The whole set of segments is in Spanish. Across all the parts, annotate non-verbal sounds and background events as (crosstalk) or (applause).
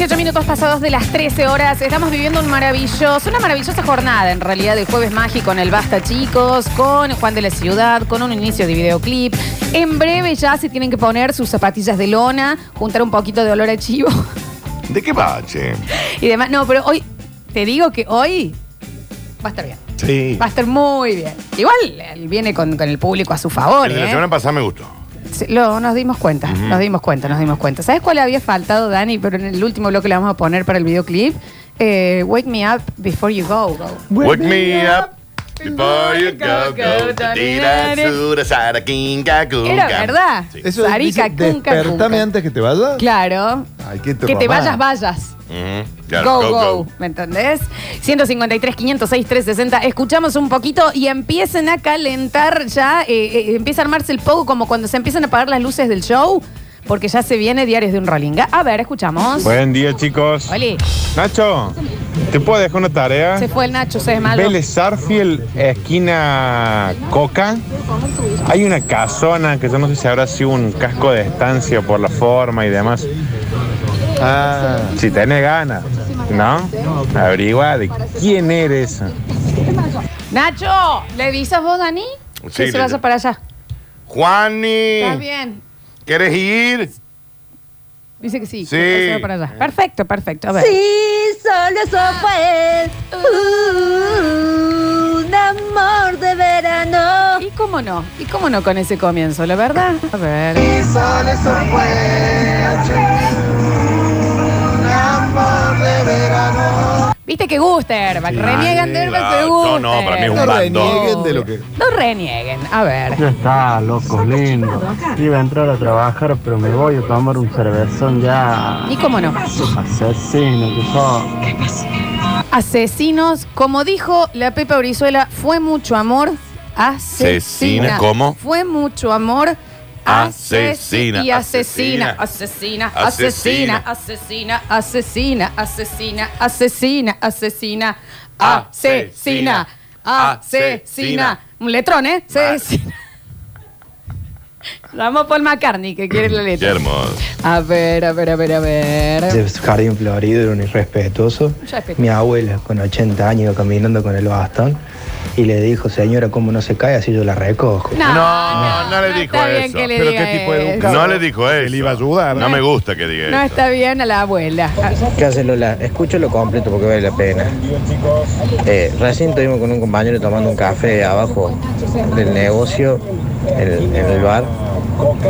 18 minutos pasados de las 13 horas. Estamos viviendo un maravilloso, una maravillosa jornada en realidad de jueves mágico en el Basta Chicos, con Juan de la Ciudad, con un inicio de videoclip. En breve ya se tienen que poner sus zapatillas de lona, juntar un poquito de olor a chivo ¿De qué va, che? y demás. No, pero hoy, te digo que hoy va a estar bien. Sí. Va a estar muy bien. Igual él viene con, con el público a su favor. El de la ¿eh? semana pasada me gustó. Sí, lo, nos dimos cuenta, nos dimos cuenta, nos dimos cuenta. ¿Sabes cuál había faltado, Dani? Pero en el último bloque le vamos a poner para el videoclip. Eh, Wake me up before you go. go. Wake me up before you go, go. Tira, sura, sara, kinga, kunga. Era verdad. Sí. Eso Sarica, dice, despertame antes que te vayas. Claro. Ay, qué tu Que te vayas, vayas. Ujú, claro, Go, go, ¿Me entendés? 153, 506, 360. Escuchamos un poquito y empiecen a calentar ya. eh, eh, empieza a armarse el pogo como cuando se empiezan a apagar las luces del show. Porque ya se viene Diarios de un Rollinga. A ver, escuchamos. Buen día, chicos. Oli, Nacho, ¿te puedo dejar una tarea? se fue el Nacho, se es malo. Vélez Sarfield, esquina Coca. Hay una casona que yo no sé si habrá sido un casco de estancia por la forma y demás. Ah, Si tenés ganas, ¿no? Averigua de quién eres. Nacho, ¿le avisas vos, Dani? Sí, que se le- vaya para allá. Juani, Estás bien. ¿quieres ir? Dice que sí. Sí. que se va para allá. Perfecto, perfecto. A ver. Sí, solo eso fue un amor de verano. ¿Y cómo no? ¿Y cómo no con ese comienzo, la verdad? A ver. Viste que Guster, va, reniegan de claro. que No, Guster. no, para mí es un no bandón. renieguen de lo que. No renieguen. A ver. Ya está, loco, lindo. Iba a entrar a trabajar, pero me voy a tomar un cervezón ya. ¿Y cómo no? Asesino que sos. Asesinos, como dijo la Pepa Brizuela, fue mucho amor. Asesina. Asesina, ¿cómo? Fue mucho amor. Asesina, Y asesina, asesina, asesina, asesina, asesina, asesina, asesina, asesina, asesina, asesina, asesina. Un letrón, ¿eh? Asesina. Vamos Paul McCartney, que quiere la Qué letra. hermoso. A ver, a ver, a ver, a ver. De jardín florido era un irrespetuoso. Mi abuela, con 80 años, caminando con el bastón y le dijo, señora, ¿cómo no se cae? Así yo la recojo. No, No, no le dijo está bien eso. que le Pero diga qué tipo de educado. No le dijo eso. Le iba a ayudar. No me gusta que diga No eso. está bien a la abuela. ¿Qué hace Lola? Escúchalo completo porque vale la pena. Eh, recién estuvimos con un compañero tomando un café abajo del negocio, en, en el bar.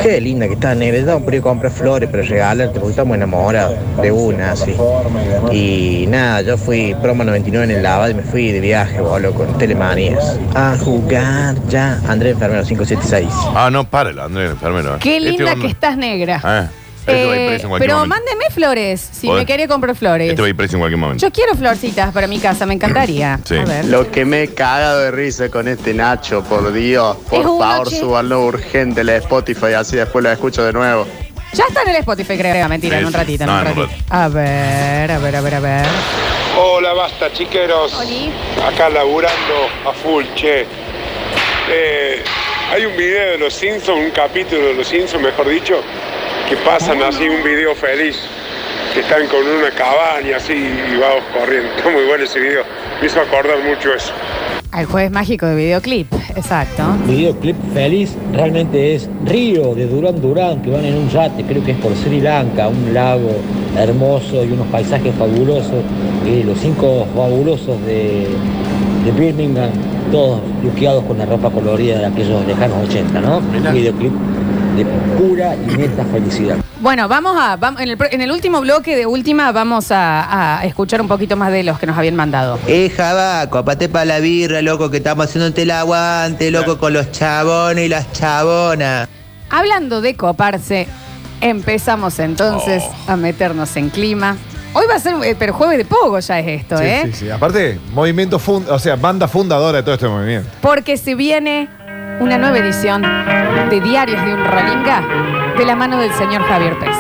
Qué linda que está, negra. Estamos por ir a comprar flores para regalarte porque estamos enamorados de una, así. Y nada, yo fui promo 99 en el lavado y me fui de viaje, boludo, con telemanías. A jugar ya. Andrés Enfermero 576. Ah, no, párelo, Andrés, enfermero. Qué Este linda que estás negra. Ah, este va a ir Eh, preso en cualquier pero momento. mándeme flores si me quería comprar flores. Este va a ir preso en cualquier momento. Yo quiero florcitas para mi casa, me encantaría. (clears throat) Sí. A ver. Lo que me he cagado de risa con este Nacho, por Dios. Por Es favor, che. súbanlo urgente la Spotify, así después lo escucho de nuevo. Ya está en el Spotify, creo. Mentira, Sí, en un sí. ratito, en No, un en un ratito. A ver, a ver, a ver, a ver. Hola, basta, chiqueros. Oli. Acá laburando a full, che. Eh, hay un video de Los Simpsons, un capítulo de Los Simpsons, mejor dicho, que pasan así un video feliz, que están con una cabaña así y vamos corriendo. Está muy bueno ese video. Me hizo acordar mucho eso. Al jueves mágico de videoclip, exacto. videoclip feliz realmente es Río de Durán Durán, que van en un yate, creo que es por Sri Lanka, un lago hermoso y unos paisajes fabulosos, y los cinco fabulosos de, de Birmingham, todos luqueados con la ropa colorida de aquellos lejanos 80, ¿no? Mirá. Un videoclip de pura y neta felicidad. Bueno, vamos a. vamos- en, el, pro- en el último bloque de última, vamos a, a escuchar un poquito más de los que nos habían mandado. Eh, Java, copate para la birra, loco, que estamos haciéndote el aguante, loco, con los chabones y las chabonas. Hablando de coparse, empezamos entonces Oh. a meternos en clima. Hoy va a ser, eh, pero jueves de pogo ya es esto, Sí, ¿eh? sí, sí. Aparte, movimiento fund, o sea, banda fundadora de todo este movimiento. Porque se viene una nueva edición de Diarios de un Rolinga de la mano del señor Javier Pérez.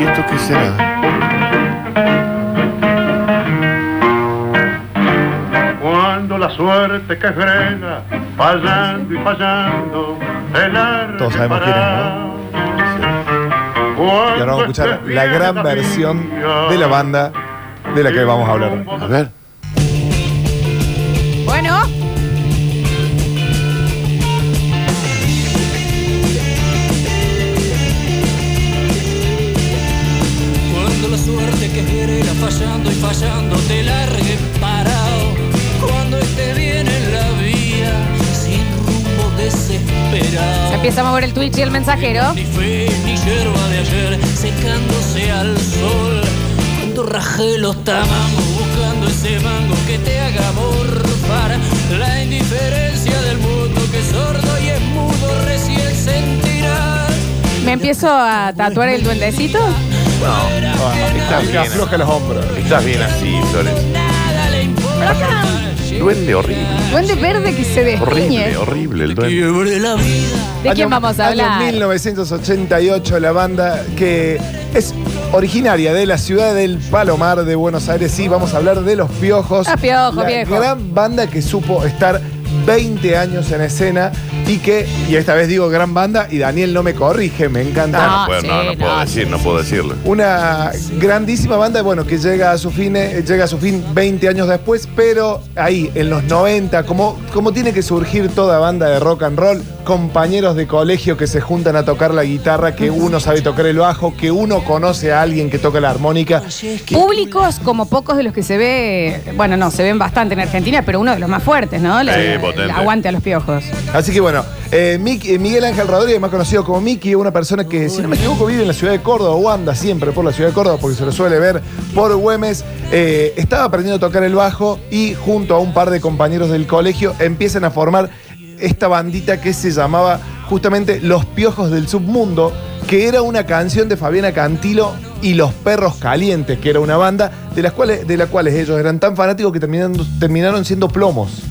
¿Y esto qué será? Cuando la suerte que frena, fallando y fallando, el arte Todos sabemos quién es, ¿no? Y ahora vamos a escuchar la gran versión de la banda de la que vamos a hablar. A ver. Empieza a mover el Twitch y el mensajero. Ni fe ni hierba de ayer secándose al sol. Cuando rajé los tamangos buscando ese mango que te haga morfar. La indiferencia del mundo que es sordo y es mudo recién sentirás. Me empiezo a tatuar el duendecito. Estás Que bien. afloja los hombros. Estás bien así, Flores. Duende horrible. Duende verde que se Horrible, despeñe. horrible el duende. Quiebre la vida. ¿De quién Año- vamos a año hablar? 1988, la banda que es originaria de la ciudad del Palomar de Buenos Aires. Sí, vamos a hablar de Los Piojos. Ah, Piojos, la viejo. gran banda que supo estar 20 años en escena y que, y esta vez digo gran banda, y Daniel no me corrige, me encanta. No, No, puedo, no, sí, no puedo decir, no puedo decirlo. Una grandísima banda, bueno, que llega a su fin, eh, llega a su fin 20 años después, pero ahí, en los 90, como, como tiene que surgir toda banda de rock and roll, compañeros de colegio que se juntan a tocar la guitarra, que uno sabe tocar el bajo, que uno conoce a alguien que toca la armónica. Públicos como pocos de los que se ve, bueno, no, se ven bastante en Argentina, pero uno de los más fuertes, ¿no? La- Sí, la- potente. la aguante a los piojos. Así que bueno, eh, eh, Miguel Ángel Rodríguez, más conocido como Mickey, una persona que, si no me equivoco, vive en la ciudad de Córdoba o anda siempre por la ciudad de Córdoba porque se lo suele ver por Güemes. eh, estaba aprendiendo a tocar el bajo y junto a un par de compañeros del colegio empiezan a formar esta bandita que se llamaba justamente Los Piojos del Submundo, que era una canción de Fabiana Cantilo y Los Perros Calientes, que era una banda de las cuales, de la cuales ellos eran tan fanáticos que terminaron, terminaron siendo plomos.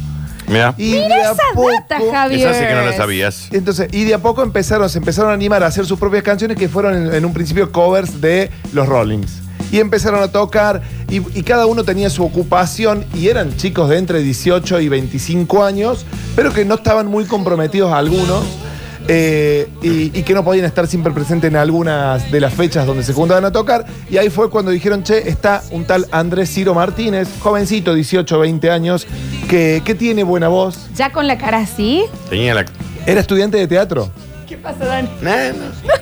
Mira, Y de a esa poco- data, Javier. esa sí que no la sabías. entonces, y de a poco empezaron, se empezaron a animar a hacer sus propias canciones que fueron en, en un principio covers de los Rollings. Y empezaron a tocar y, y cada uno tenía su ocupación y eran chicos de entre 18 y 25 años, pero que no estaban muy comprometidos algunos. Eh, y, y que no podían estar siempre presentes en algunas de las fechas donde se juntaban a tocar. Y ahí fue cuando dijeron, che, está un tal Andrés Ciro Martínez, jovencito, 18, 20 años, que, que tiene buena voz. Ya con la cara así. Tenía la. Era estudiante de teatro. ¿Qué pasa, Dani? Nah, no.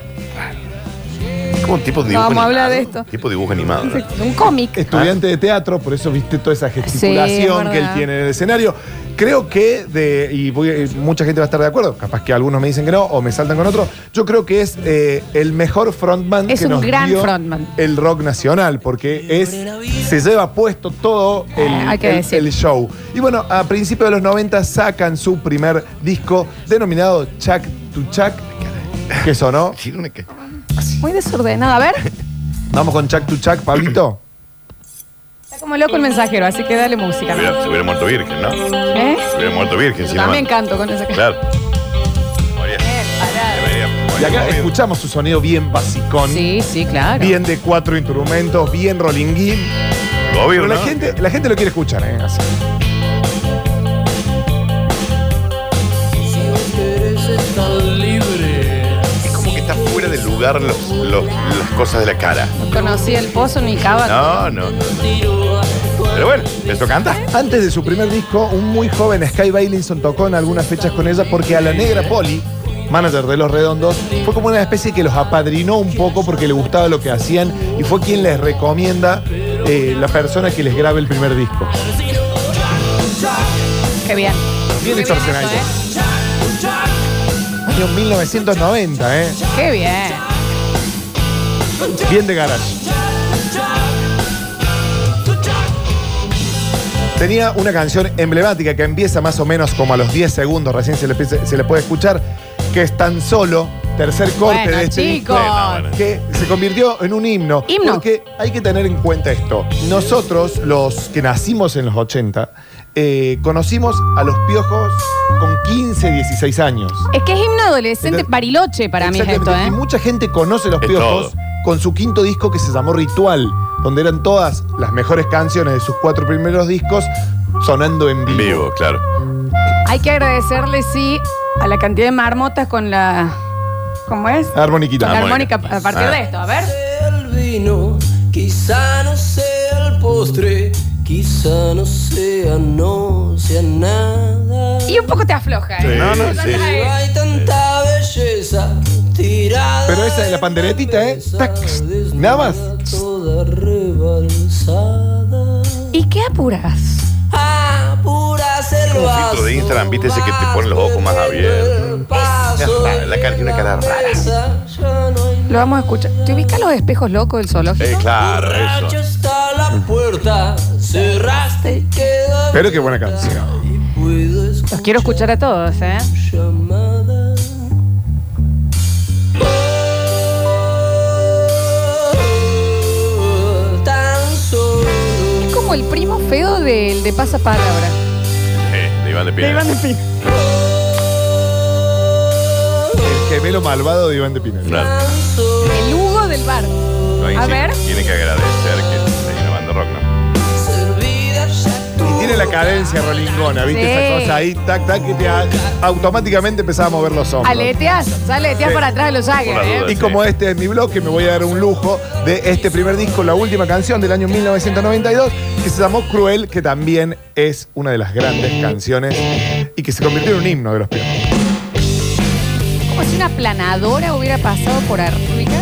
Como un tipo de dibujo Vamos a hablar animado. de esto. Tipo de dibujo animado. ¿no? Un cómic. estudiante de teatro, por eso viste toda esa Sí, gesticulación es que él tiene en el escenario. Creo que, de, y voy- eh, mucha gente va a estar de acuerdo, capaz que algunos me dicen que no o me saltan con otro, yo creo que es eh, el mejor frontman Es que un nos gran dio frontman. el rock nacional, porque es se lleva puesto todo el, Eh, hay que el- decir. el show. Y bueno, a principios de los 90 sacan su primer disco denominado Chuck to Chuck, que sonó. Sí, una que- Muy desordenado. A ver. Vamos con Chuck to Chuck, Pablito. Está como loco el mensajero, así que dale música. Se hubiera, se hubiera muerto virgen, ¿no? ¿Eh? Se hubiera muerto virgen. si no También man- canto con esa cara. Claro. Moría- debería- Y acá movido. escuchamos su sonido bien basicón. Sí, sí, claro. Bien de cuatro instrumentos, bien rollinguín. Pero la gente, la gente lo quiere escuchar, ¿eh? Así. Los, los- las cosas de la cara. No conocí el pozo ni cava. No, no, no. Pero bueno, eso canta. Antes de su primer disco, un muy joven Sky Bailinson tocó en algunas fechas con ella porque a la negra Poli, manager de Los Redondos, fue como una especie que los apadrinó un poco porque le gustaba lo que hacían y fue quien les recomienda eh, la persona que les grabe el primer disco. Qué bien. Bien distorsionadito. ¿eh? Año 1990, ¿eh? Qué bien. Bien de garage. Tenía una canción emblemática que empieza más o menos como a los 10 segundos, recién se le, empieza- se le puede escuchar, que es tan solo, tercer corte Bueno, de este disco, bueno. que se convirtió en un himno. Himno. Porque hay que tener en cuenta esto. Nosotros, los que nacimos en los 80, eh, conocimos a los piojos con 15, 16 años. Es que es himno adolescente Entonces- bariloche para mí es esto, Exactamente. ¿eh? Y mucha gente conoce los Es piojos todo. Con su quinto disco que se llamó Ritual, donde eran todas las mejores canciones de sus cuatro primeros discos sonando en En vivo. vivo, claro. Hay que agradecerle, sí, a la cantidad de marmotas con la ¿Cómo es? Armoniquita. La armónica a partir Ah. de esto, a ver. El vino, quizá no sea el postre, quizá no sea, no sea nada. Y un poco te afloja, ¿eh? Sí, No, no, sí. Pero hay tanta belleza. Pero esa es la panderetita, ¿eh? Tac. Nada más. ¿Y qué apuras? Apuras el Un filtro de Instagram, viste ese que te pone los ojos más abiertos. (laughs) La cara tiene una cara rara. Lo vamos a escuchar. ¿Te ubicas los espejos locos del zoológico? Eh, claro, eso. está la puerta, cerraste y Pero qué buena canción. Los quiero escuchar a todos, ¿eh? llamada. Feo del de pasapalabra. Eh, de Iván de De Pina. Iván de Pina. El gemelo malvado de Iván de Pina. Claro. El Hugo del bar. A sí ver. Tiene que agradecer que tiene la cadencia rolingona, ¿viste? Sí. Esa cosa ahí, tac, tac, que te automáticamente empezaba a mover los hombros. Aleteas, sale aleteas Sí. para atrás de los Jagger, ¿eh? Y como este es mi bloque, me voy a dar un lujo de este primer disco, la última canción del año 1992, que se llamó Cruel, que también es una de las grandes canciones y que se convirtió en un himno de los piojos. Como si una planadora hubiera pasado por arriba.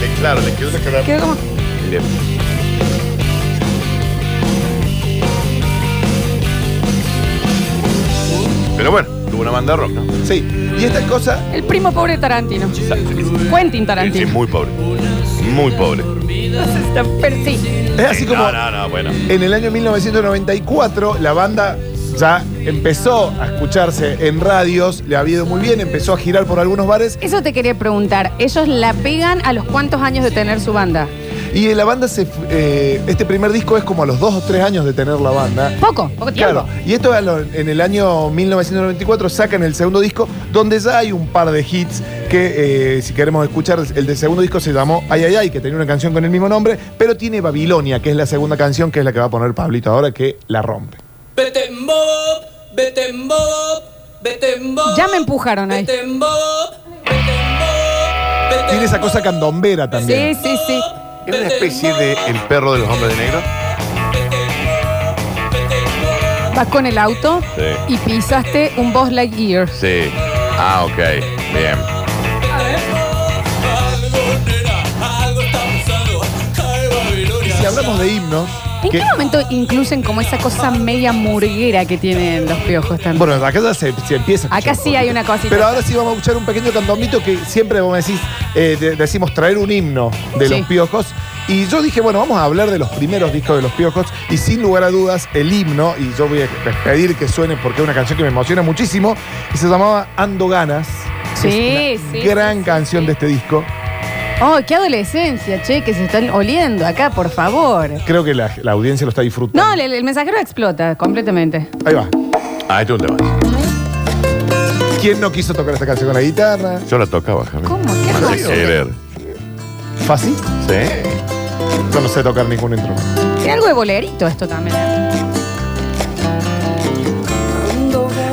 Le- claro, le quedó una cara. Quedó como. Bien. Pero bueno, tuvo una banda rock, ¿no? Sí, y esta cosa, El primo pobre de Tarantino. Quentin Sí, Tarantino. muy pobre. Muy pobre. Pero sí. es así como No, no, no, bueno. en el año 1994 la banda ya empezó a escucharse en radios, le ha ido muy bien, empezó a girar por algunos bares Eso te quería preguntar. ¿Ellos la pegan a los cuántos años de tener su banda? Y la banda se... eh, este primer disco es como a los dos o tres años de tener la banda. Poco, poco tiempo. Claro, y esto en el año 1994 sacan el segundo disco, donde ya hay un par de hits que, eh, si queremos escuchar, el del segundo disco se llamó Ay Ay Ay, que tenía una canción con el mismo nombre, pero tiene Babilonia, que es la segunda canción, que es la que va a poner Pablito ahora, que la rompe. Vete en bob, vete en bob, vete en bob. Ya me empujaron ahí. Vete en bob, vete en bob, vete Tiene en esa cosa candombera Sí, también. sí, sí. Era una especie de El perro de los hombres de negro. Vas con el auto Sí. y pisaste un Boss Lightyear. Sí. Ah, ok. Bien. Y si hablamos de himnos, ¿En qué momento incluyen como esa cosa media murguera que tienen los piojos también? bueno, acá ya se, se empieza. a Acá escuchar sí hay una cosita. Pero ahora sí vamos a escuchar un pequeño candomito que siempre vos me decís, eh, de- decimos traer un himno de Sí. los piojos. Y yo dije, bueno, vamos a hablar de los primeros discos de los piojos. Y sin lugar a dudas, el himno, y yo voy a pedir que suene porque es una canción que me emociona muchísimo, y se llamaba Ando Ganas. Sí, Es una sí, Gran sí, canción de este disco. Oh, qué adolescencia, che, que se están oliendo acá, por favor. Creo que la, la audiencia lo está disfrutando. No, el, el mensajero explota completamente. Ahí va. Ah, este es un tema. ¿Quién no quiso tocar esta canción con la guitarra? Yo la tocaba, Javi. ¿Cómo? ¿Qué Sin hermoso? querer. ¿Fácil? ¿Sí? Yo no sé tocar ningún instrumento. Tiene algo de bolerito esto también.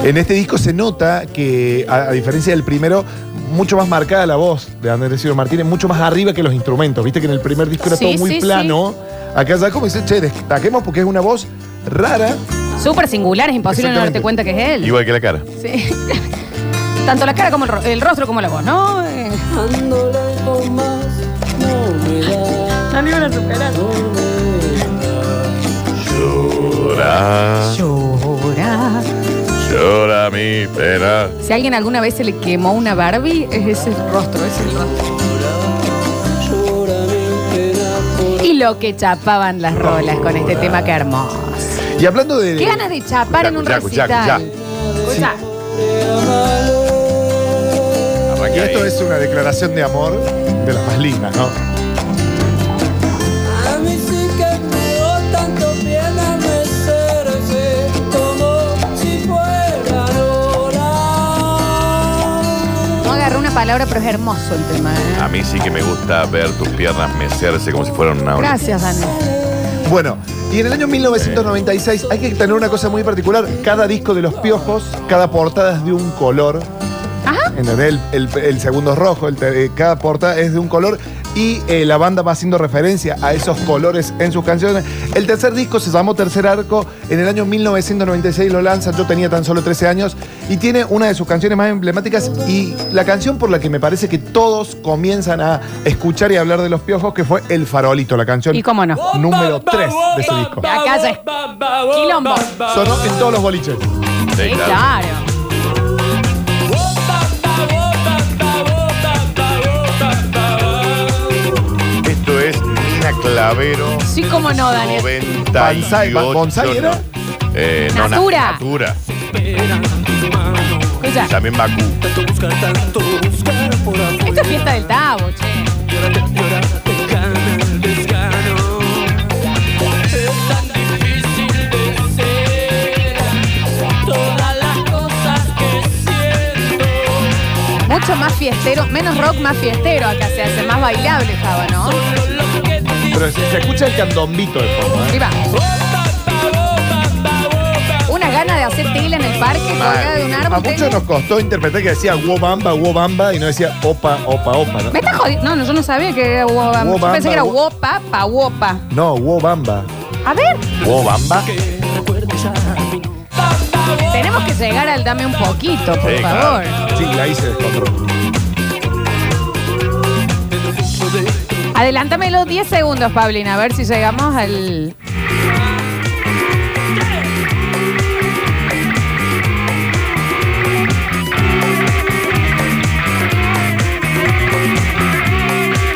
En este disco se nota que, a, a diferencia del primero, mucho más marcada la voz de Andrés Silva Martínez, mucho más arriba que los instrumentos. Viste que en el primer disco era Sí, todo muy sí, plano. Acá ya como dice, che, destaquemos porque es una voz rara. Súper singular, es imposible no darte cuenta que es él. Igual que la cara. Sí. (laughs) Tanto la cara como el, ro- el rostro como la voz, ¿no? Eh, Ando lejos más, no me da. (laughs) No lo iban a superar. Pena. Si a alguien alguna vez se le quemó una Barbie, es ese rostro, es el rostro. Y lo que chapaban las rolas con este tema, qué hermoso. Y hablando de. Qué ganas de chapar en un recital. Y esto es una declaración de amor de las más lindas, ¿no? Palabra, pero es hermoso el tema. ¿eh? A mí sí que me gusta ver tus piernas mecerse como si fueran una ola. Gracias, Dani. Bueno, y en el año 1996 hay que tener una cosa muy particular. Cada disco de los piojos, cada portada es de un color. Ajá. ¿entendés? El, el- el segundo es rojo, el te- eh, cada portada es de un color y eh, la banda va haciendo referencia a esos colores en sus canciones. El tercer disco se llamó Tercer Arco, en el año 1996 lo lanza, yo tenía tan solo 13 años y tiene una de sus canciones más emblemáticas y la canción por la que me parece que todos comienzan a escuchar y hablar de los piojos, que fue El Farolito, la canción ¿Y cómo no? número 3 de ese disco. Ya es quilombo. Sonó en todos los boliches. Sí, claro. Esto es Nina Clavero. Sí, cómo no, Daniel. 98. Bonsai, ¿Ba- Bonsai era? Eh, no, na- Natura. Natura. Escucha, También Bakú. esto es fiesta del Tabo, che. Mucho más fiestero, menos rock, más fiestero. Acá se hace más bailable, Java, ¿no? Pero se, se escucha el candombito de fondo. ¿eh? Va. Una gana de hacer tela en el parque colgada de un A árbol. muchos tengo. nos costó interpretar que decía Wobamba, Wobamba y no decía Opa, Opa, Opa. ¿no? Me está jodiendo. No, no, yo no sabía que era Wobamba. Yo Wobamba, pensé que era wo- Wopa, pa, Wopa. No, Wobamba. A ver, Wobamba. Tenemos que llegar al dame un poquito, por Sí, favor. Sí, ahí se descontroló. Adelántame los 10 segundos, Paulina, a ver si llegamos al.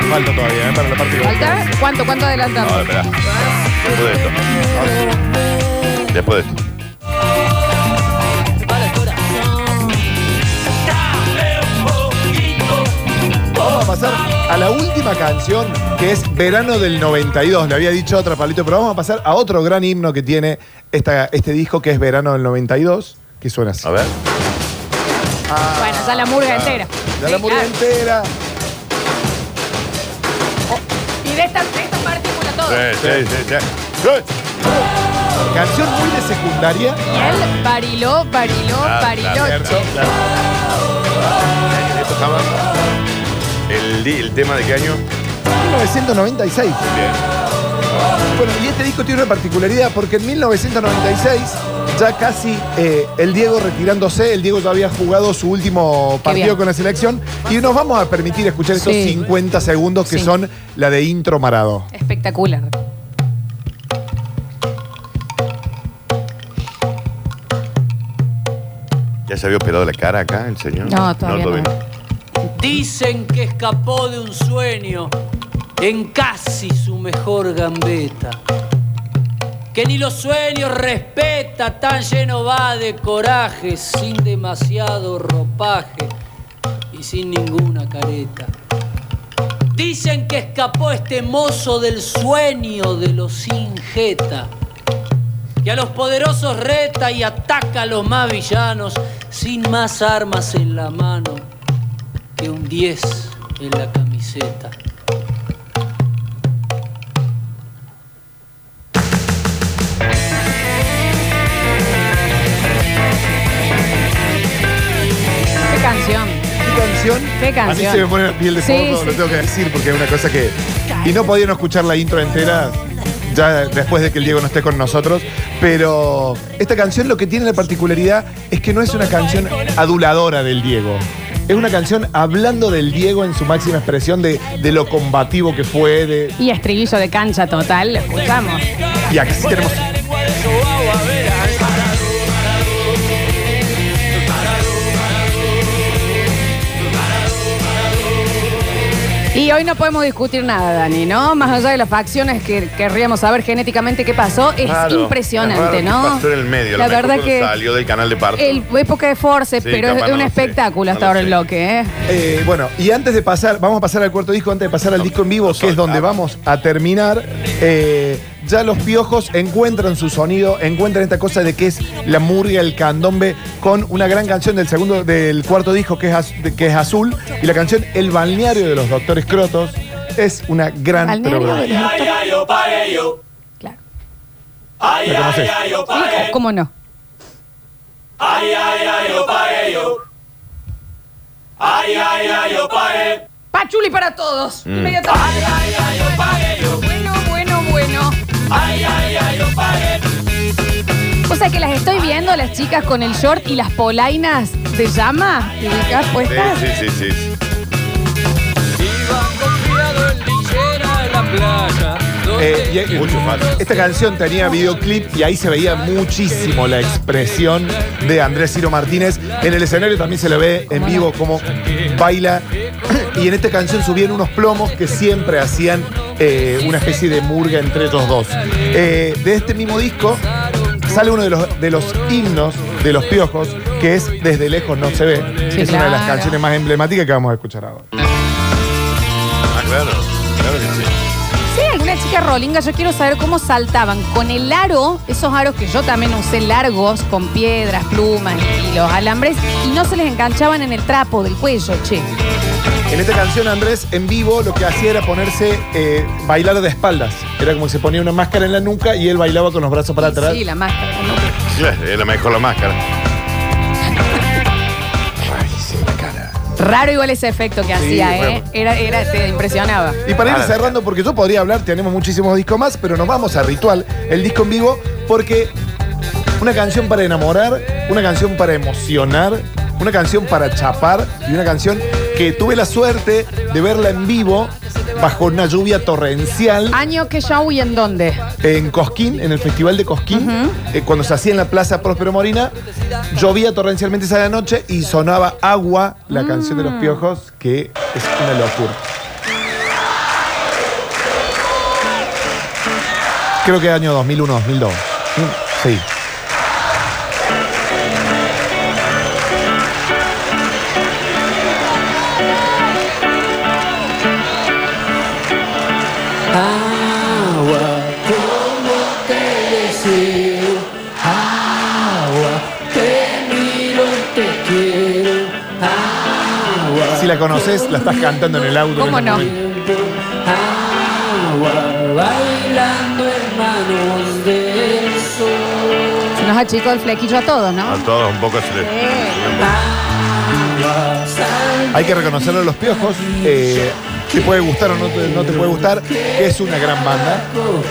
Falta todavía, ¿eh? Para la parte que ¿Falta? ¿Cuánto, cuánto adelantamos? No, espera. Después de esto. Después de esto. Pasar a la última canción, que es Verano del 92. Le había dicho otra palito, pero vamos a pasar a otro gran himno que tiene esta, este disco, que es Verano del 92, que suena así. A ver. Bueno, ya la murga entera. Ya Sí, la murga claro. entera. Y de esta, de esta partícula todo. Sí, sí, sí, sí. Sí. Canción muy de secundaria. Y él bariló, bariló, Ah, bariló. El, tema de qué año? 1996. Bien. Bueno, y este disco tiene una particularidad porque en 1996, ya casi eh, el Diego retirándose, el Diego ya había jugado su último partido con la selección y nos vamos a permitir escuchar estos Sí. 50 segundos que Sí. son la de intro Marado. Espectacular. ¿Ya se había operado la cara acá el señor? No, todavía no. Dicen que escapó de un sueño en casi su mejor gambeta. Que ni los sueños respeta, tan lleno va de coraje, sin demasiado ropaje y sin ninguna careta. Dicen que escapó este mozo del sueño de los sin jeta, que a los poderosos reta y ataca a los más villanos sin más armas en la mano que un 10 en la camiseta. Qué canción. ¿Qué canción? Qué A mí canción. se me pone la piel de Sí, fondo, sí, lo tengo que decir porque es una cosa que... Y no podía no escuchar la intro entera ya después de que el Diego no esté con nosotros, pero esta canción lo que tiene la particularidad es que no es una canción aduladora del Diego. Es una canción hablando del Diego en su máxima expresión de, de lo combativo que fue, de, Y estribillo de cancha total, lo escuchamos. y aquí tenemos Y hoy no podemos discutir nada, Dani, ¿no? Más allá de las facciones que querríamos saber genéticamente qué pasó, es Raro, impresionante, es raro que ¿no? pasó en el medio. a lo La verdad que salió del canal de parto. el época de Force, Sí, pero es un no lo sé, espectáculo hasta no lo ahora el sé. bloque, ¿eh? Eh, bueno, y antes de pasar, vamos a pasar al cuarto disco, antes de pasar al disco en vivo, que es donde vamos a terminar. eh, ya los piojos encuentran su sonido, encuentran esta cosa de que es la murga, el candombe, con una gran canción del segundo, del cuarto disco que es, az- de- que es azul, y la canción El balneario de los doctores Crotos. Es una gran programa. de los doctores- Claro. ¿La conoces? Sí, ¿Cómo no? ay, ay, yo pagué. Pachuli para todos. Mm. Inmediatamente. Ay, ay, ay, yo pagué Ay, ay, ay, pagué. O sea que las estoy viendo, las chicas con el short y las polainas de llama. ¿Te ubicas puestas? Sí, sí, sí, sí. Eh, y- y- Mucho más. Esta canción tenía videoclip y ahí se veía muchísimo la expresión de Andrés Ciro Martínez. En el escenario también se le ve en vivo cómo baila. Y en esta canción subían unos plomos que siempre hacían eh, una especie de murga entre ellos dos. Eh, de este mismo disco sale uno de los, de los himnos de los piojos, que es Desde lejos no se ve. Sí, es una de las canciones más emblemáticas que vamos a escuchar ahora. Ah, claro. Claro que sí. Alguna chica rolinga, yo quiero saber cómo saltaban con el aro, esos aros que yo también usé largos, con piedras, plumas y los alambres, y no se les enganchaban en el trapo del cuello, che. En esta canción, Andrés, en vivo, lo que hacía era ponerse, eh, bailar de espaldas. Era como que se ponía una máscara en la nuca y él bailaba con los brazos para atrás. Sí, la máscara. ¿no? Claro, Era mejor la máscara. Raro igual ese efecto que hacía, ¿eh? bueno. Era, era, te impresionaba. Y para ir cerrando, porque yo podría hablar, tenemos muchísimos discos más, pero nos vamos a Ritual, el disco en vivo, porque una canción para enamorar, una canción para emocionar, una canción para chapar y una canción que tuve la suerte de verla en vivo bajo una lluvia torrencial ¿Año qué show y en dónde? en Cosquín, en el Festival de Cosquín, eh, cuando se hacía en la Plaza Próspero Morina, llovía torrencialmente esa noche y sonaba Agua, la canción de los piojos, que es una locura. Creo que año 2001, 2002. Mm, Sí. Si la conoces, la estás cantando en el auto. ¿Cómo en este no? momento. Agua, bailando hermanos del sol. Se nos achicó el flequillo a todos, ¿no? A todos un poco se les. Hay que reconocerlo a los piojos. eh, te puede gustar o no te, no te puede gustar, que es una gran banda.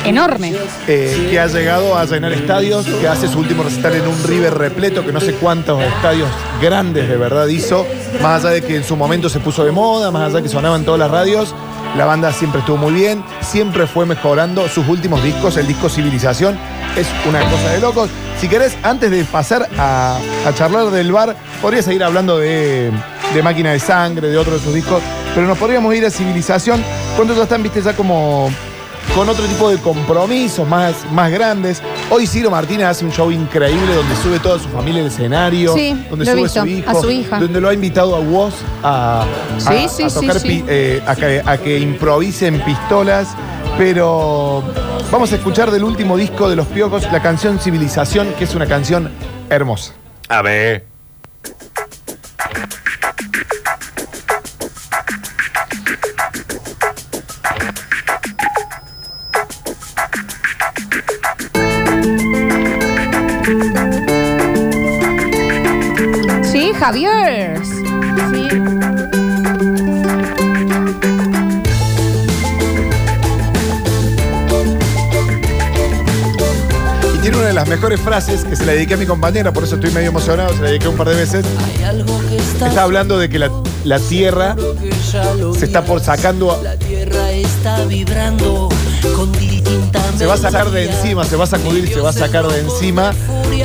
Enorme. eh, que ha llegado a llenar estadios, que hace su último recital en un River repleto, que no sé cuántos estadios grandes de verdad hizo, más allá de que en su momento se puso de moda, más allá de que sonaban todas las radios, la banda siempre estuvo muy bien, siempre fue mejorando sus últimos discos, el disco Civilización es una cosa de locos. Si querés, antes de pasar a, a charlar del bar, podría seguir hablando de, de Máquina de Sangre, de otro de sus discos, pero nos podríamos ir a Civilización, cuando ya están, viste, ya como con otro tipo de compromisos más, más grandes. Hoy Ciro Martínez hace un show increíble donde sube toda su familia al escenario, Sí, donde lo he sube visto, su hijo, a su hija. donde lo ha invitado a Woz a, a- Sí, sí, a sí, tocar sí. pi- eh, a, que, a que improvisen pistolas. Pero vamos a escuchar del último disco de Los Piojos la canción Civilización, que es una canción hermosa. A ver. Javier. Sí. Y tiene una de las mejores frases que se la dediqué a mi compañera, por eso estoy medio emocionado, se la dediqué un par de veces. Está hablando de que la, la Tierra se está por sacando a- La tierra está vibrando con se va a sacar de encima, se va a sacudir, se va a sacar de encima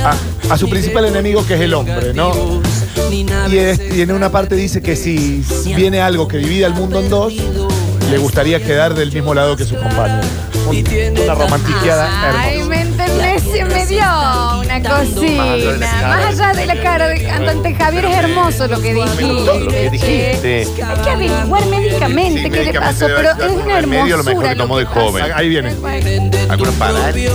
a, a su principal enemigo que es el hombre, ¿no? Y, es- y en una parte dice que si viene algo que divide al mundo en dos, le gustaría quedar del mismo lado que su compañero. Un- una romantiqueada Ay, hermosa. ¿me entendés? Se me dio una cocina. Más allá de la cara del cantante Javier, es hermoso lo que dijiste. lo que dijiste. Hay que averiguar médicamente Sí, qué le pasó, pero es una algún remedio, lo mejor hermosura. que tomó de joven. Ahí viene. ¿Alguna parálisis?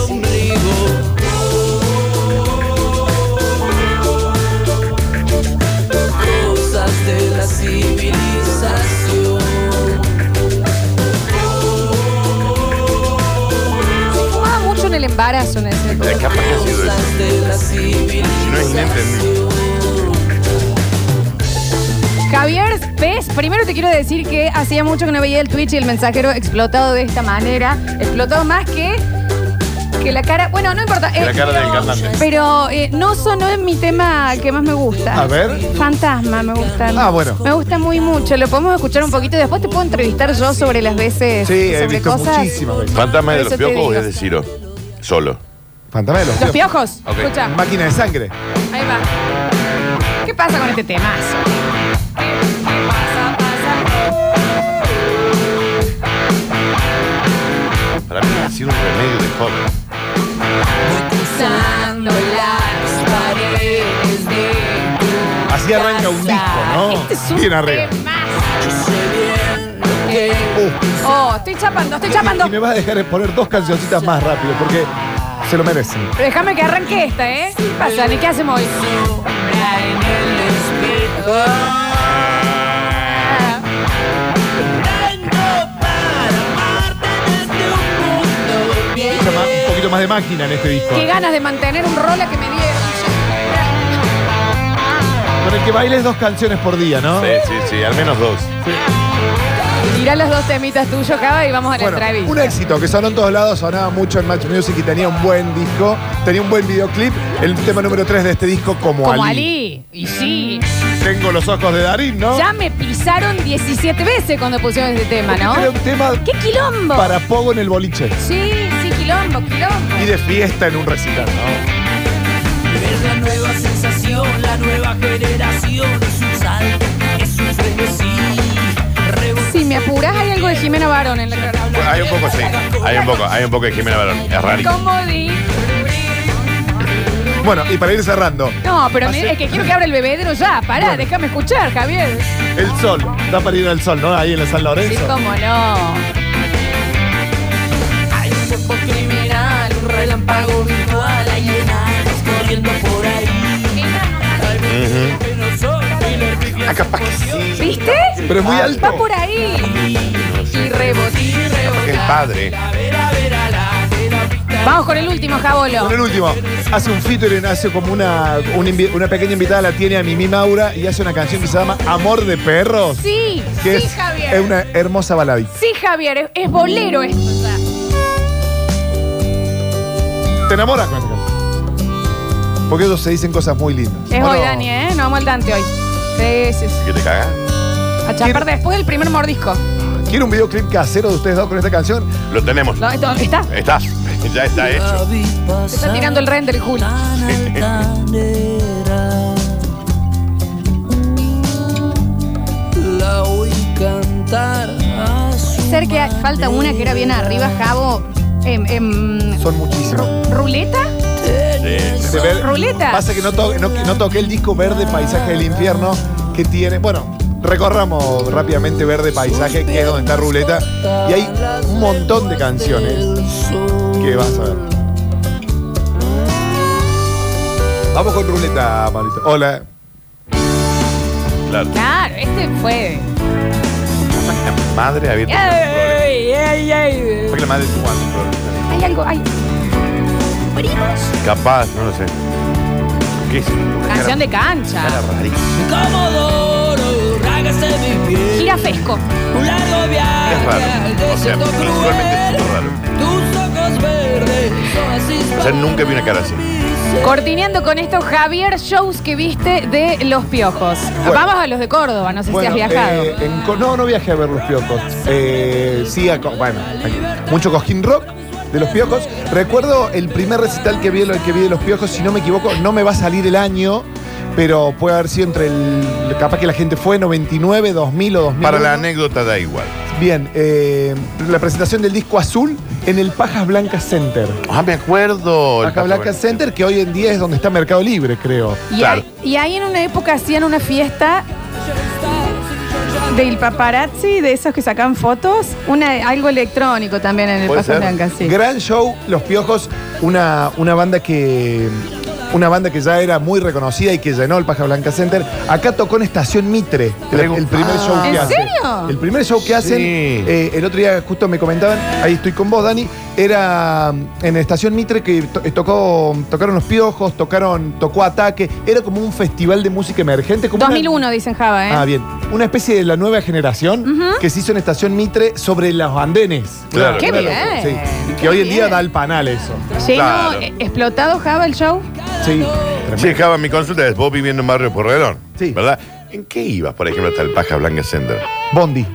Fumaba mucho en el embarazo en ese Ya capaz que ha sido eso. La Si no es inentendible. Javier, ¿ves? Primero te quiero decir que hacía mucho que no veía el Twitch y el mensajero explotado de esta manera. Explotado más que, que la cara. Bueno, no importa. Que la eh, cara del cantante. Pero eh, no sonó en mi tema que más me gusta. A ver. Fantasma, me gusta. Ah, bueno. Me gusta muy mucho. Lo podemos escuchar un poquito y después te puedo entrevistar yo sobre las veces. Sí, he sobre visto cosas. muchísimas veces. ¿Fantasma de Por los eso te piojos o digo. es de Ciro? Solo. Fantasma de los Los piojos. piojos. Ok. Escucha. Máquina de sangre. Ahí va. ¿Qué pasa con este temazo? Para mí ha sido un remedio de joven. Cruzando las paredes de tu Así arranca un disco, ¿no? Este es un Bien arriba. temazo. Uh, Oh, estoy chapando, estoy chapando. y me vas a dejar poner dos cancioncitas más rápido porque se lo merecen. Pero déjame que arranque esta, ¿eh? ¿Qué pasa? ¿Ni qué hacemos hoy? Poquito más de máquina en este disco. Qué ganas de mantener un rola que me dieron. Con el que bailes dos canciones por día, ¿no? Sí, sí, sí, al menos dos. Tirá los dos temitas tuyos, Cava, y vamos a la Bueno, entrevista. un éxito que sonó en todos lados, sonaba mucho en Match Music y tenía un buen disco, tenía un buen videoclip. El tema número 3 de este disco, como, Como Ali. Ali. Y sí. Tengo los ojos de Darín, ¿no? Ya me pisaron 17 veces cuando pusieron este tema, ¿no? Era un tema ¡Qué quilombo! para pogo en el boliche Sí, sí, quilombo, quilombo. y de fiesta en un recital, ¿no? Es la nueva sensación, la nueva generación. Es un salto, es un frenesí. Si me apuras, hay algo de Jimena Barón en la cara. Hay un poco, sí. Hay un poco, hay un poco de Jimena Barón. Es raro. ¿Cómo di? Bueno, y para ir cerrando, No, pero Hace- me- es que quiero que abra el bebedero ya. Pará, Bueno. déjame escuchar, Javier. el sol, da para ir al sol, ¿no? Ahí en la San Sí, Lorenzo. cómo no. Un cuerpo criminal, un relámpago virtual. Hay enanos corriendo por ahí. No son Ah, capaz que sí. ¿Viste? Pero es muy alto. Va por ahí. Y el padre. Vamos con el último, Jabolo. Con el último, hace un featuring, hace como una, una, invi- una pequeña invitada, la tiene a Mimi Maura y hace una canción que se llama Amor de Perros. Sí, que sí, es, Javier. es una hermosa baladita. Sí, Javier, es, es bolero esto ¿Te enamoras con esa canción? Porque ellos se dicen cosas muy lindas. Es ¿O hoy, no? Dani, ¿eh? No vamos al Dante hoy. Sí, sí, sí. ¿Qué te cagas? A chapar después del primer mordisco. ¿Quiere un videoclip casero de ustedes dos con esta canción? Lo tenemos. No, esto- ¿Está? Está. (laughs) Ya está hecho. Se está tirando el render, Julio. La oí cantar a su Ser que falta una que era bien arriba, Jabo. Em, em, Son muchísimos. ¿Ruleta? Ver- ¿Ruleta? Pasa que no, to- no, no toqué el disco Verde Paisaje del Infierno que tiene. Bueno, recorramos rápidamente Verde Paisaje, que es donde está Ruleta. Y hay un montón de canciones que vas a ver. Vamos con Ruleta, Pablito. Hola. Claro. Claro, este fue. Madre un problema. Ay, ay, ay. Fue que la madre tuvo antes. Hay algo, hay. Primos. Capaz, no lo sé. ¿Qué es? Canción de cancha. Era rarísimo. Comodoro, rágase mi piel. Girafesco. Un largo viaje Es raro. al O sea, desierto visualmente es cruel. súper raro. Tus ojos verdes son así. O sea, nunca vi una cara así. Cortineando con esto, Javier, shows que viste de Los Piojos. Bueno. Vamos a los de Córdoba, no sé Bueno, si has viajado. eh, en Co- no, no viajé a ver los piojos. Eh, sí, a Co- bueno, mucho cojín rock de los piojos. Recuerdo el primer recital que vi, el que vi de los piojos, si no me equivoco, no me va a salir el año, pero puede haber sido entre el. Capaz que la gente fue 99, 2000 o 2000. Para la anécdota da igual. Bien, eh, la presentación del disco azul en el Pajas Blancas Center. Ah, me acuerdo. Pajas Blancas Center, que hoy en día es donde está Mercado Libre, creo. Y, claro. ahí, y ahí en una época hacían una fiesta del paparazzi, de esos que sacan fotos, una, algo electrónico también en el Puede Paso ser. Blanca, sí. Gran show, Los Piojos, una, una banda que una banda que ya era muy reconocida y que llenó el Paja Blanca Center. Acá tocó en Estación Mitre, el, el primer Ah. show que ¿En hace. serio? El primer show que hacen, eh, el otro día justo me comentaban, ahí estoy con vos, Dani, era mm, en Estación Mitre que to- eh, tocó, tocaron los piojos, tocaron, tocó Ataque, era como un festival de música emergente. Como una- 2001, dicen Java, ¿eh? Ah, bien. Una especie de la nueva generación que se hizo en Estación Mitre sobre los andenes. Claro. Qué Una bien. locura, sí. Y que Qué hoy en día bien. da el panal eso. Llenó, Claro. eh, explotado Java el show. Sí. Sí, Java, mi consulta es, vos viviendo en Barrio Porredón, Sí. ¿verdad? ¿En qué ibas, por ejemplo, hasta el Paja Blanca Center? Bondi.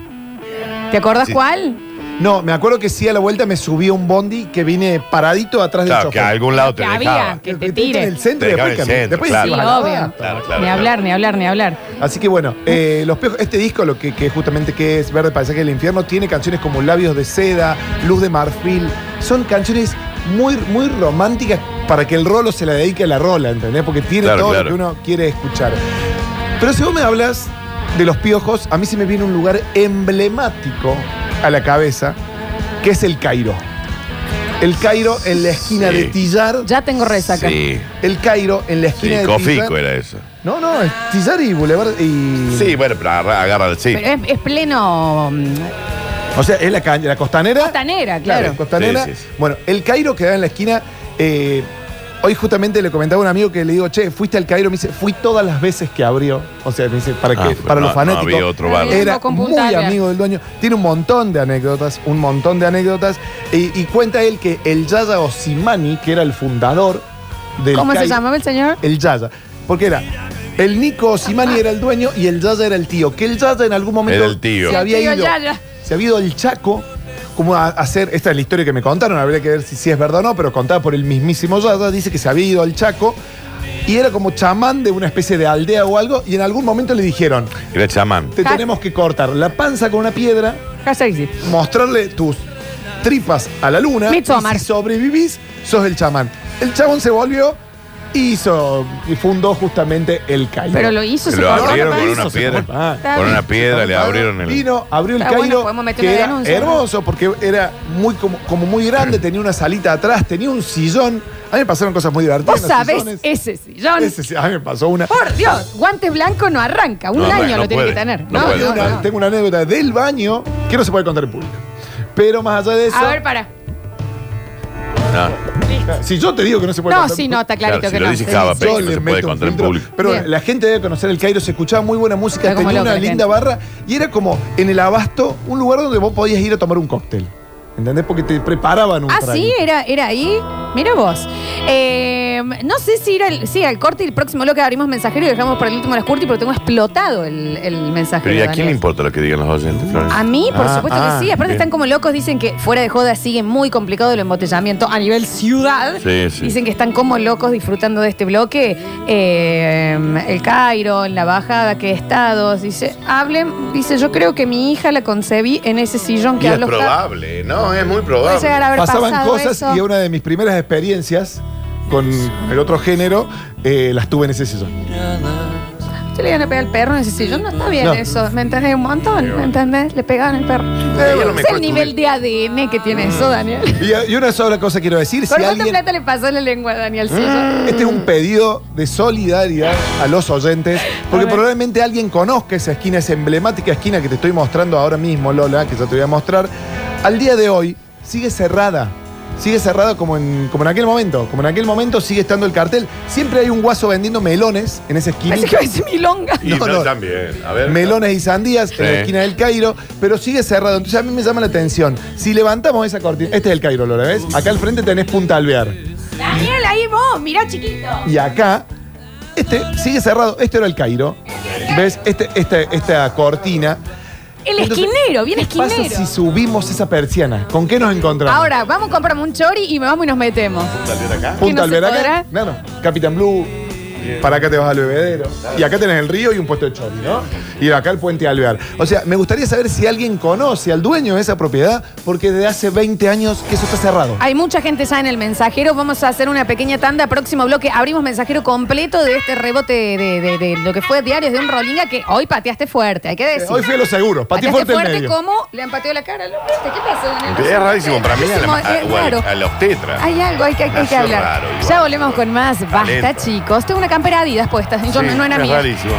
¿Te acordás Sí. cuál? No, me acuerdo que sí a la vuelta me subí a un bondi que vine paradito atrás del Claro, que chofer. a algún lado te Que dejaba. había, que te en tire. el centro Te y dejaba después, en el cami- centro, después claro. Sí, ibas a la obvio. banda. Claro, claro, ni claro. hablar, ni hablar, ni hablar. Así que bueno, eh, los Piojos- este disco, lo que, que justamente que es Verde Paisaje del Infierno, tiene canciones como Labios de Seda, Luz de Marfil. Son canciones muy, muy románticas para que el rolo se la dedique a la rola, ¿entendés? Porque tiene Claro, todo claro. lo que uno quiere escuchar. Pero si vos me hablas de los Piojos, a mí se me viene un lugar emblemático a la cabeza, que es el Cairo. El Cairo en la esquina Sí. de Tillar. Ya tengo resaca. Sí, El Cairo en la sí, esquina de Cofico Tillar. era eso. No, no, es Tillar y Boulevard y. Sí, bueno, pero agarra, agarra- sí. Pero es, es pleno mm, O sea, es la, ca- la costanera. costanera, Claro, claro. costanera. Sí, sí, sí. Bueno, el Cairo quedaba en la esquina. eh, hoy justamente le comentaba a un amigo que le digo, che, fuiste al Cairo, me dice, fui todas las veces que abrió. O sea, me dice, para, Ah, que, para no- los fanáticos. No había otro bar. Era muy amigo del dueño. Tiene un montón de anécdotas, un montón de anécdotas. Y, y cuenta él que el Yaya Osimani, que era el fundador del ¿Cómo se llamaba el señor? El Yaya. Porque era. El Nico Osimani era el dueño y el Yaya era el tío. Que el Yaya en algún momento Era el tío. se había El tío ido. Yaya. Se había ido al Chaco como a hacer. Esta es la historia que me contaron, habría que ver si, si es verdad o no, pero contada por el mismísimo Yaya. Dice que se había ido al Chaco y era como chamán de una especie de aldea o algo. Y en algún momento le dijeron: Era chamán. Te tenemos que cortar la panza con una piedra, mostrarle tus tripas a la luna. Midsommar. Y si sobrevivís, sos el chamán. El chabón se volvió hizo y fundó justamente el Cairo. Pero lo hizo, Se se lo abrieron con una se piedra. Con una piedra le abrieron el. Vino, abrió el Está bueno, Cairo, podemos meter que una era denuncia, ¿no? hermoso porque era muy como, como muy grande, tenía una salita atrás, tenía un sillón. A mí me pasaron cosas muy divertidas. Vos en los sabés sillones. ese sillón. Ese sí, a mí me pasó una. Por Dios, guante blanco no arranca. Un No, año lo tiene puede. que tener. No No, puede. no, Tengo una, no. tengo una anécdota del baño que no se puede contar en público. Pero más allá de eso, A ver, para. No. si yo te digo que no se puede No, contar sí, no, está clarito Claro, si que lo no. dice Sí. Java, Yo pero no le se meto puede un contar en filtro. público. Pero Bien. la gente debe conocer el Cairo, se escuchaba muy buena música, como tenía loca una la linda gente. barra y era como en el abasto un lugar donde vos podías ir a tomar un cóctel. ¿Entendés? Porque te preparaban un Ah, trago. sí, era, era ahí. Mira vos. Eh, no sé si ir al, sí, al corte y el próximo bloque abrimos mensajero y dejamos para el último las curti, pero tengo explotado el, el mensajero. Pero ¿y a quién Daniel. le importa lo que digan los oyentes, Florencia? A mí, por Ah, supuesto ah, que sí. Aparte bien. están como locos, dicen que fuera de joda sigue muy complicado el embotellamiento a nivel ciudad. Sí, sí. Dicen que están como locos disfrutando de este bloque. Eh, el Cairo, en la bajada, que estados. Dice, hablen, dice, yo creo que mi hija la concebí en ese sillón Y que es probable, no, es muy Puede probable. llegar a haber Pasaban pasado cosas eso. y una de mis primeras experiencias con el otro género eh, las tuve en ese sillón. ¿Usted le iban a pegar al perro en ese sillón? No está bien No. eso. ¿Me entendés? Un montón. ¿Me entendés? Le pegaban al perro. Eh, es mejor el nivel de ADN que tiene eso, Daniel. Y, y una sola cosa quiero decir, ¿Por si cuánta alguien... plata le pasó la lengua a Daniel Silva? Este es un pedido de solidaridad a los oyentes, porque A ver. probablemente alguien conozca esa esquina, esa emblemática esquina que te estoy mostrando ahora mismo, Lola, que ya te voy a mostrar. Al día de hoy sigue cerrada. Sigue cerrada como en, como en aquel momento. Como en aquel momento sigue estando el cartel. Siempre hay un guaso vendiendo melones en esa esquina. Que va a ser milonga. Y (laughs) No, no, no. también. A ver. Melones y sandías Sí. en la esquina del Cairo, pero sigue cerrado. Entonces a mí me llama la atención. Si levantamos esa cortina, este es el Cairo, Lola, ¿ves? Acá al frente tenés Punta Alvear. Daniel, ahí vos, mirá chiquito. Y acá, este sigue cerrado. Este era el Cairo. ¿Ves? Este, este- esta cortina. El Entonces, esquinero, bien ¿Qué pasa si subimos esa persiana? ¿Con qué nos encontramos? Ahora, vamos a comprarme un chori y me vamos y nos metemos. Salir acá. ¿Qué Punta no se acá. podrá? Claro. Capitán Blue. Para acá te vas al bebedero. Y acá tenés el río y un puesto de chori, ¿no? Y acá el puente Alvear. O sea, me gustaría saber si alguien conoce al dueño de esa propiedad, porque desde hace 20 años que eso está cerrado. Hay mucha gente ya en el mensajero. Vamos a hacer una pequeña tanda. Próximo bloque. Abrimos mensajero completo de este rebote de, de- de lo que fue diarios de un Rolinga que hoy pateaste fuerte, hay que decir. Hoy fui a los seguros, pateé Pateaste fuerte el fuerte medio. como le han pateado la cara. este. ¿Qué pasó? Daniel? Es rarísimo para mí a, la- Rarísimo, a- es o al- raro. a los tetras. Hay algo, hay que, hay que Nació hablar. raro igual. ya volvemos con más. Basta, Talento. chicos. Tengo una campera Adidas puesta. Yo Sí, no, no era es mía. rarísimo.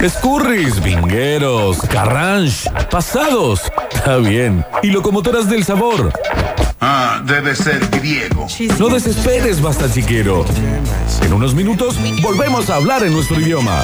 Escurris, vingueros, carranche, pasados. Está bien. Y locomotoras del sabor. Ah, debe ser griego. No desesperes, basta chiquero. En unos minutos volvemos a hablar en nuestro idioma.